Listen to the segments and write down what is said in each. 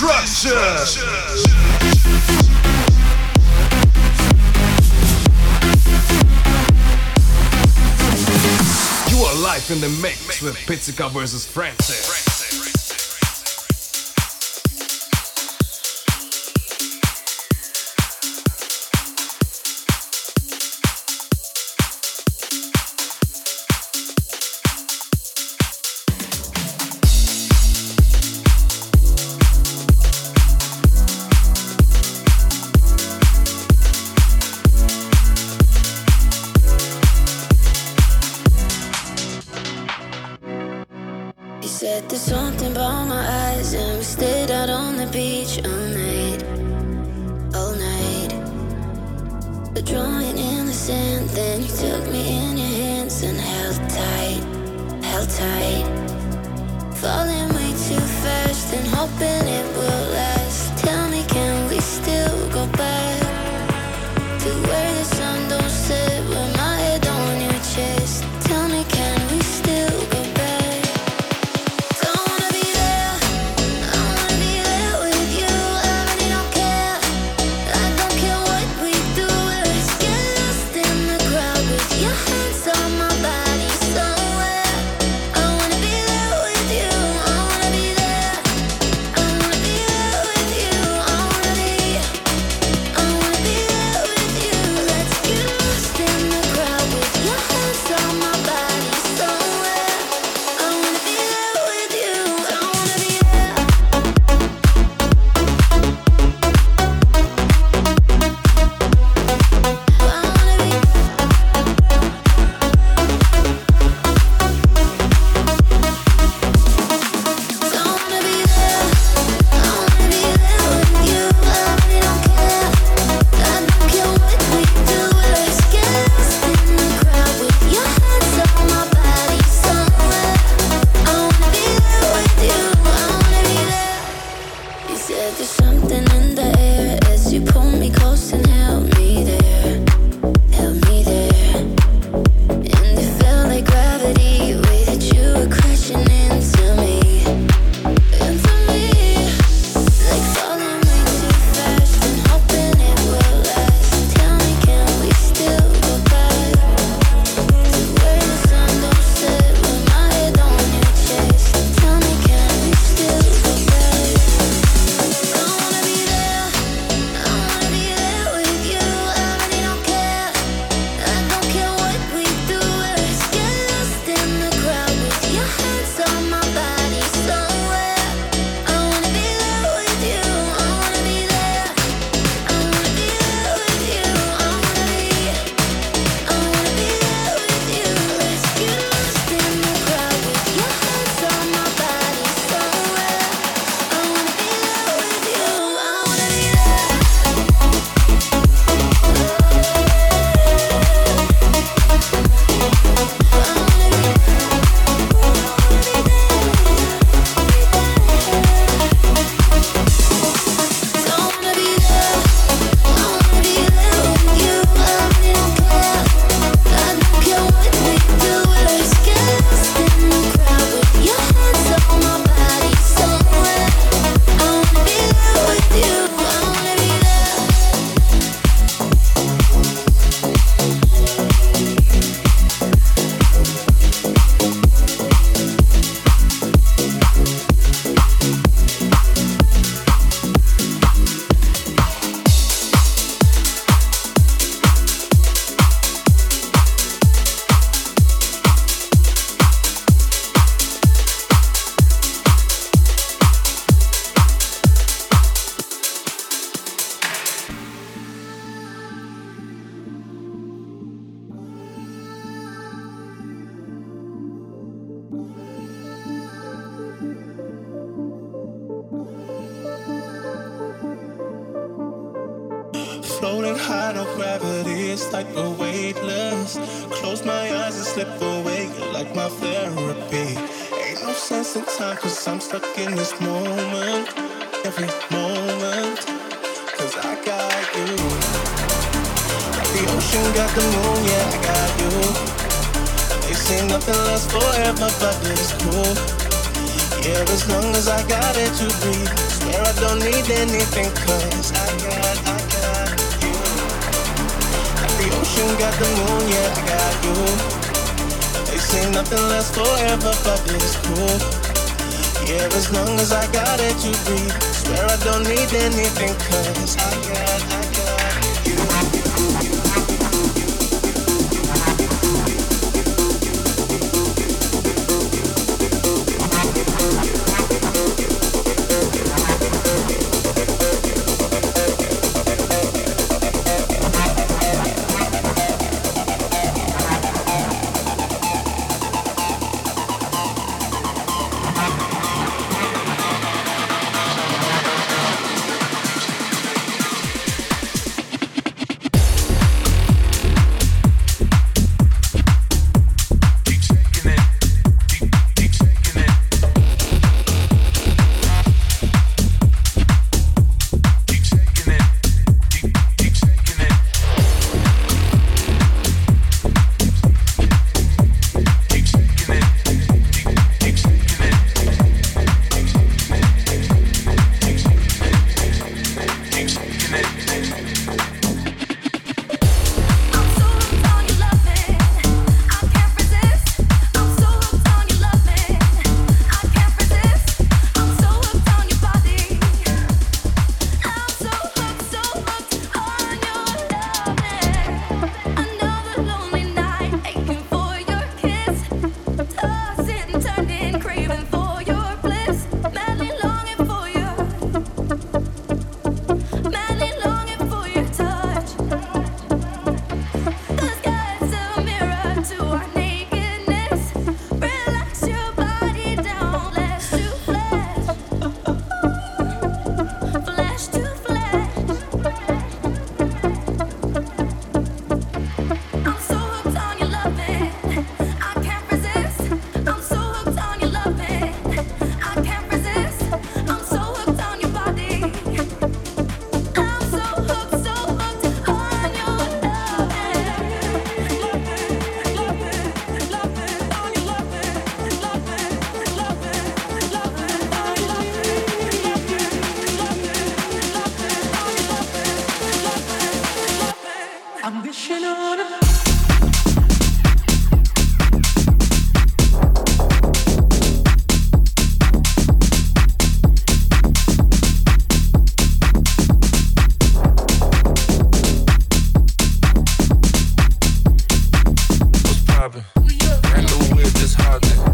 destruction. You are live in the mix with Pizzica versus Francis. popping. Handle with this hot thing.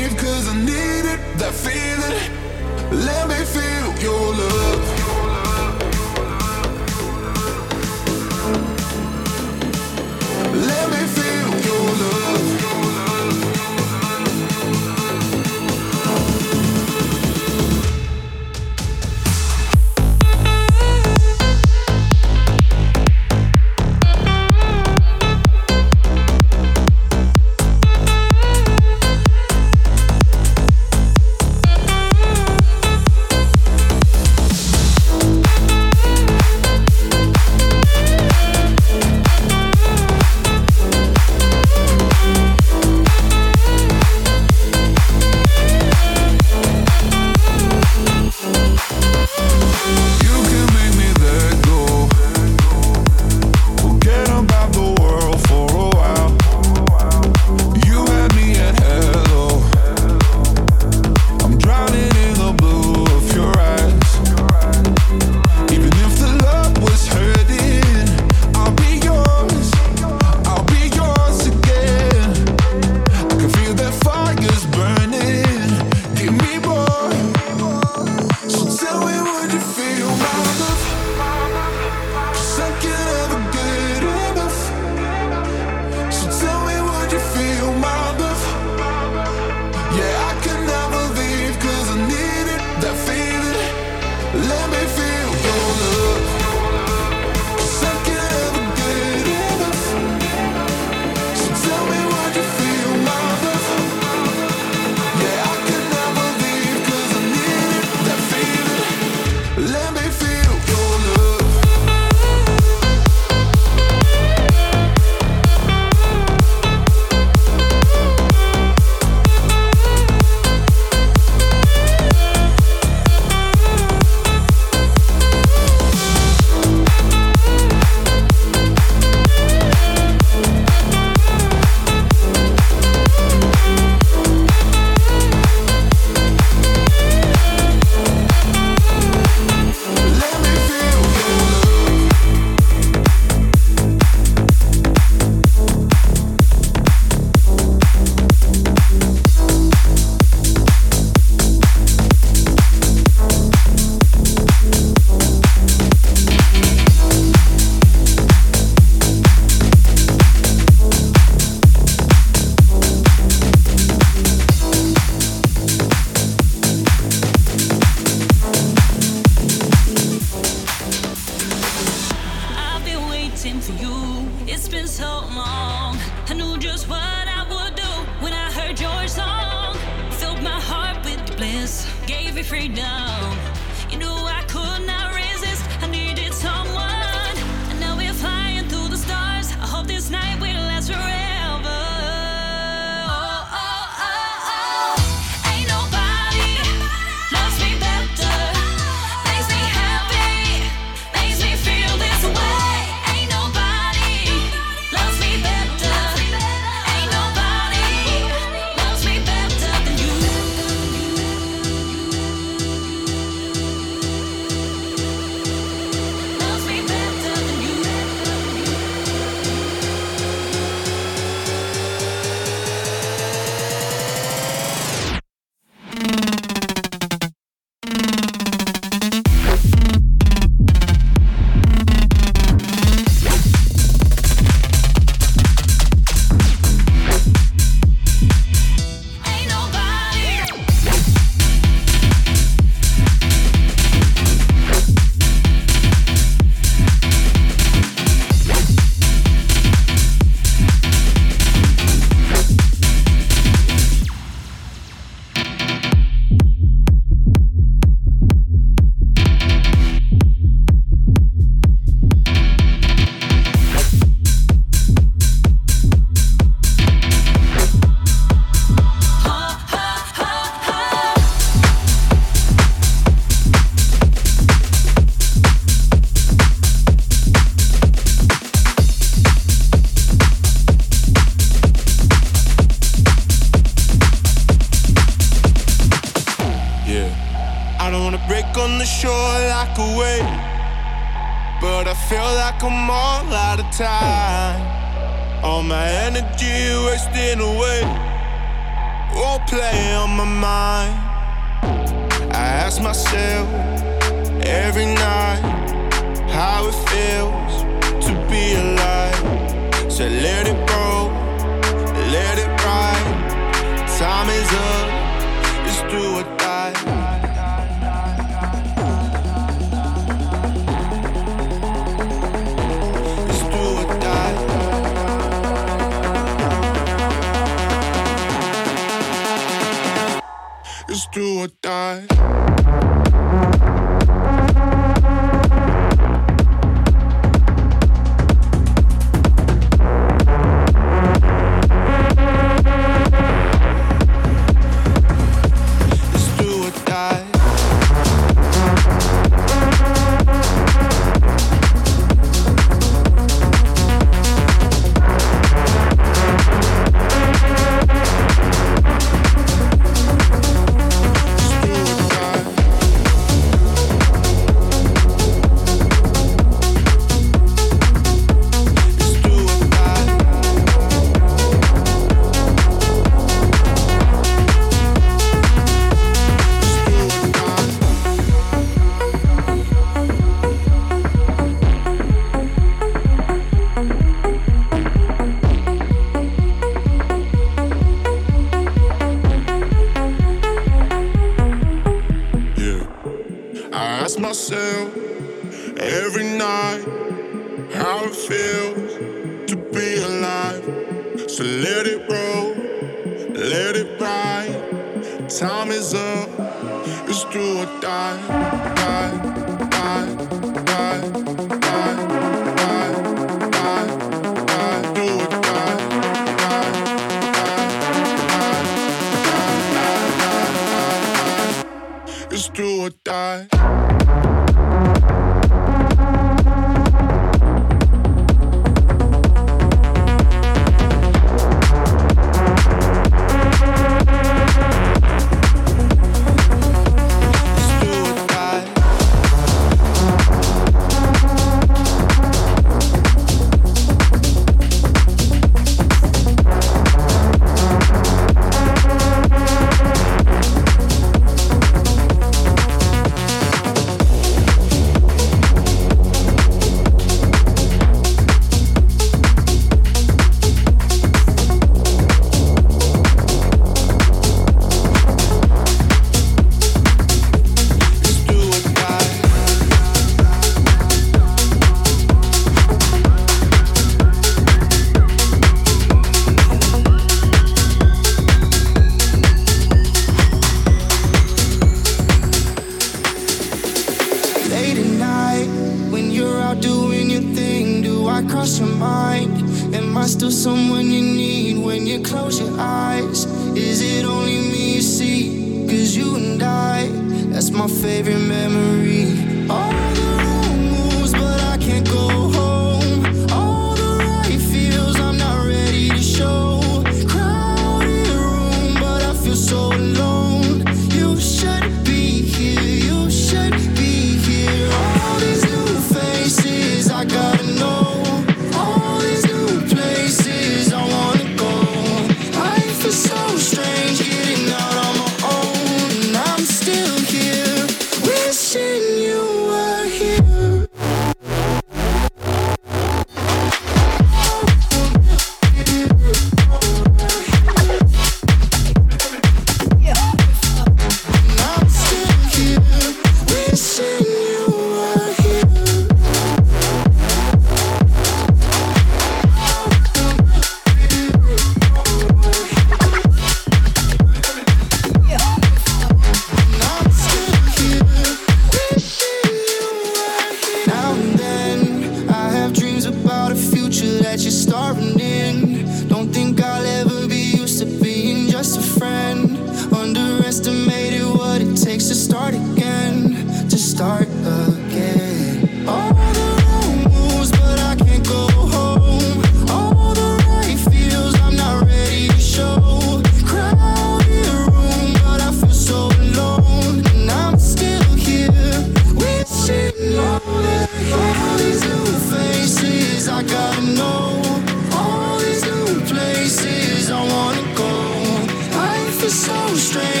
Straight.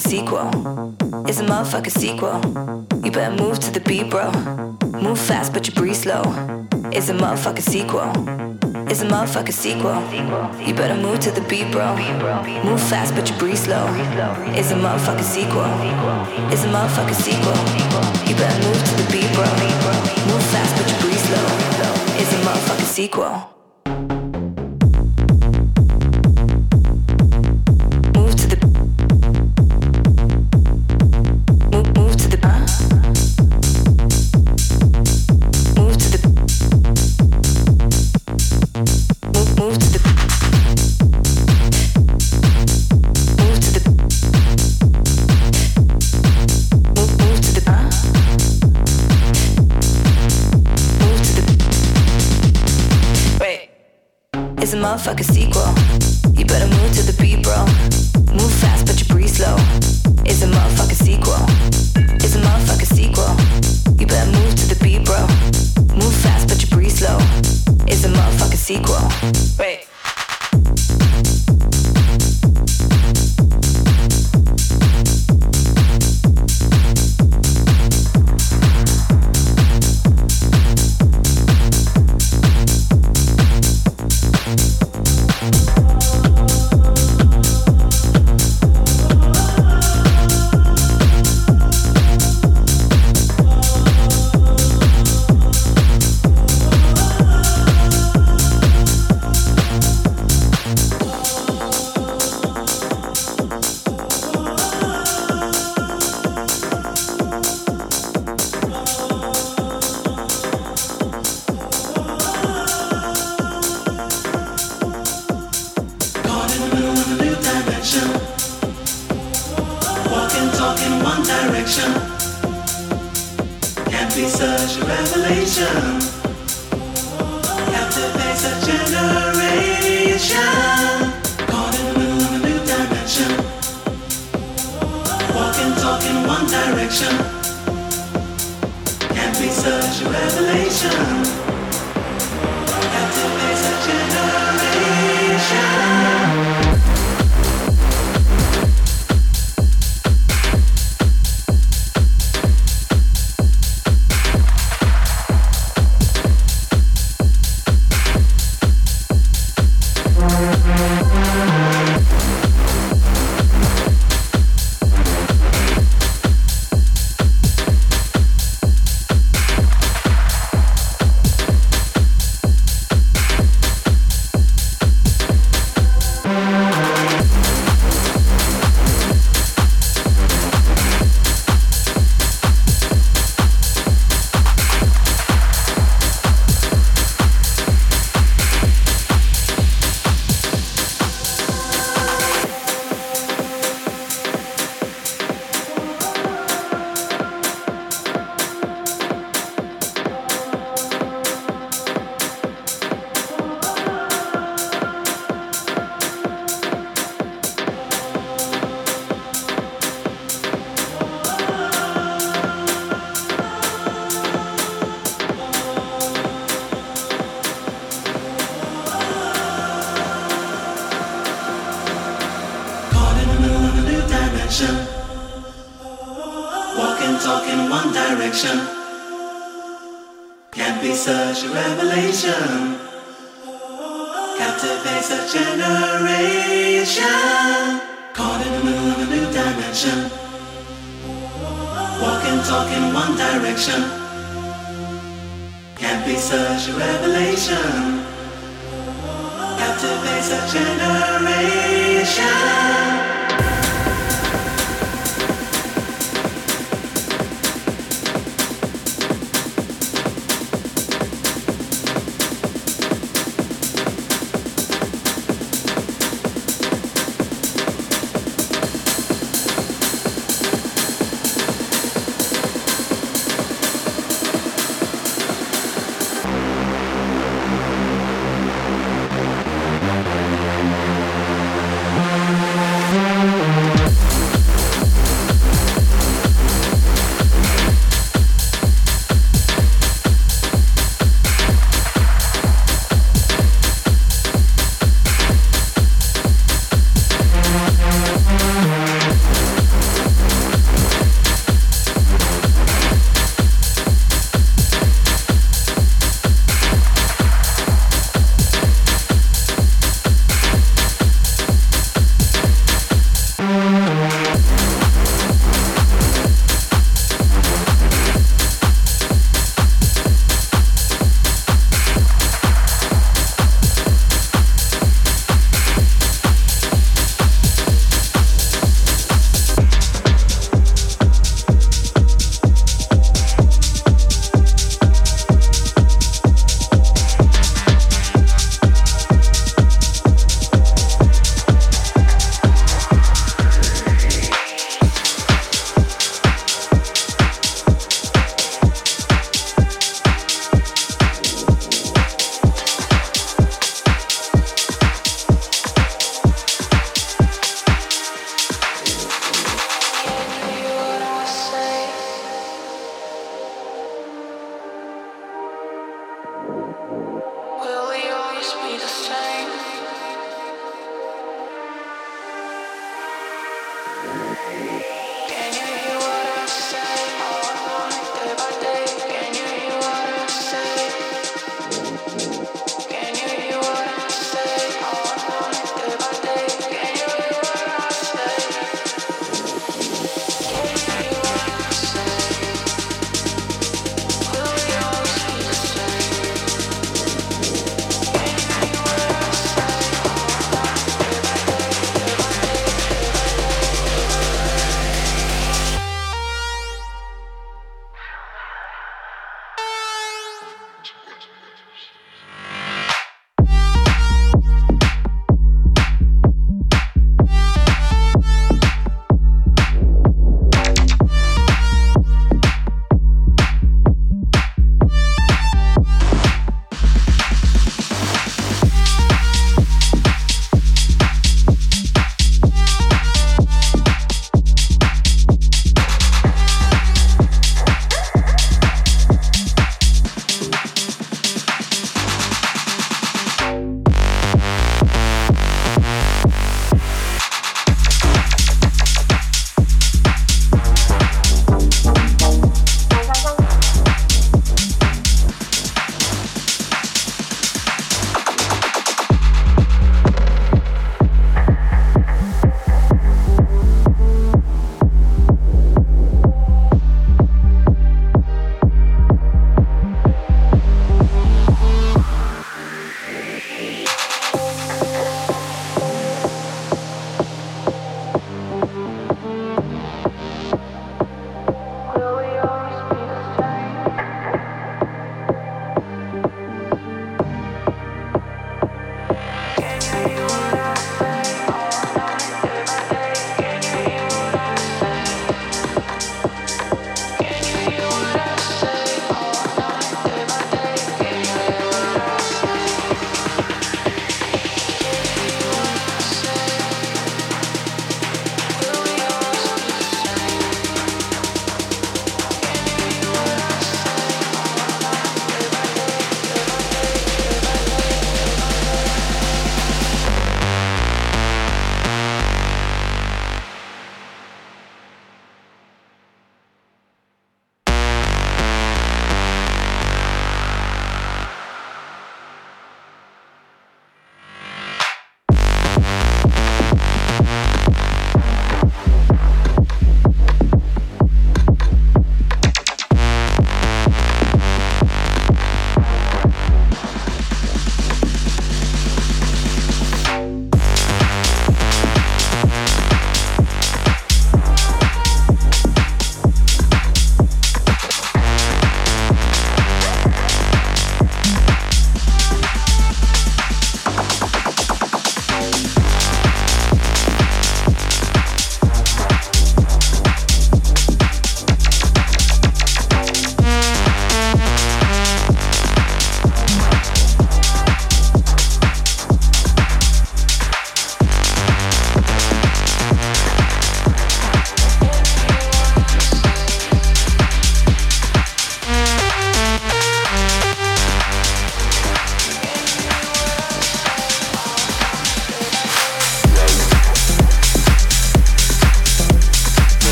sequel. It's a motherfucking sequel. You better move to the beat, bro. Move fast, but you breathe slow. It's a motherfucking sequel. It's a motherfucking sequel. You better move to the beat, bro. Move fast, but you breathe slow. It's a motherfucking sequel. It's a motherfucking sequel. You motherfucking sequel. Dimension. talk in one direction. Can't be such a revelation. Captivates a generation. Caught in the middle of a new dimension. Walk and talk in one direction. Can't be such a revelation. Captivates a generation.